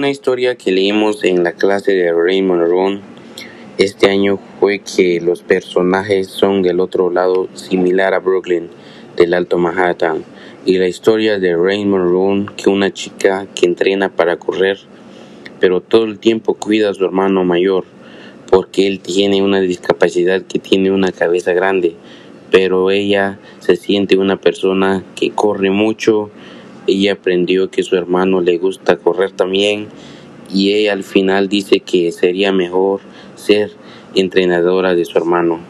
Una historia que leímos en la clase de Raymond Ron este año fue que los personajes son del otro lado similar a Brooklyn, del Alto Manhattan, y la historia de Raymond Ron que una chica que entrena para correr, pero todo el tiempo cuida a su hermano mayor, porque él tiene una discapacidad que tiene una cabeza grande, pero ella se siente una persona que corre mucho ella aprendió que su hermano le gusta correr también y ella al final dice que sería mejor ser entrenadora de su hermano.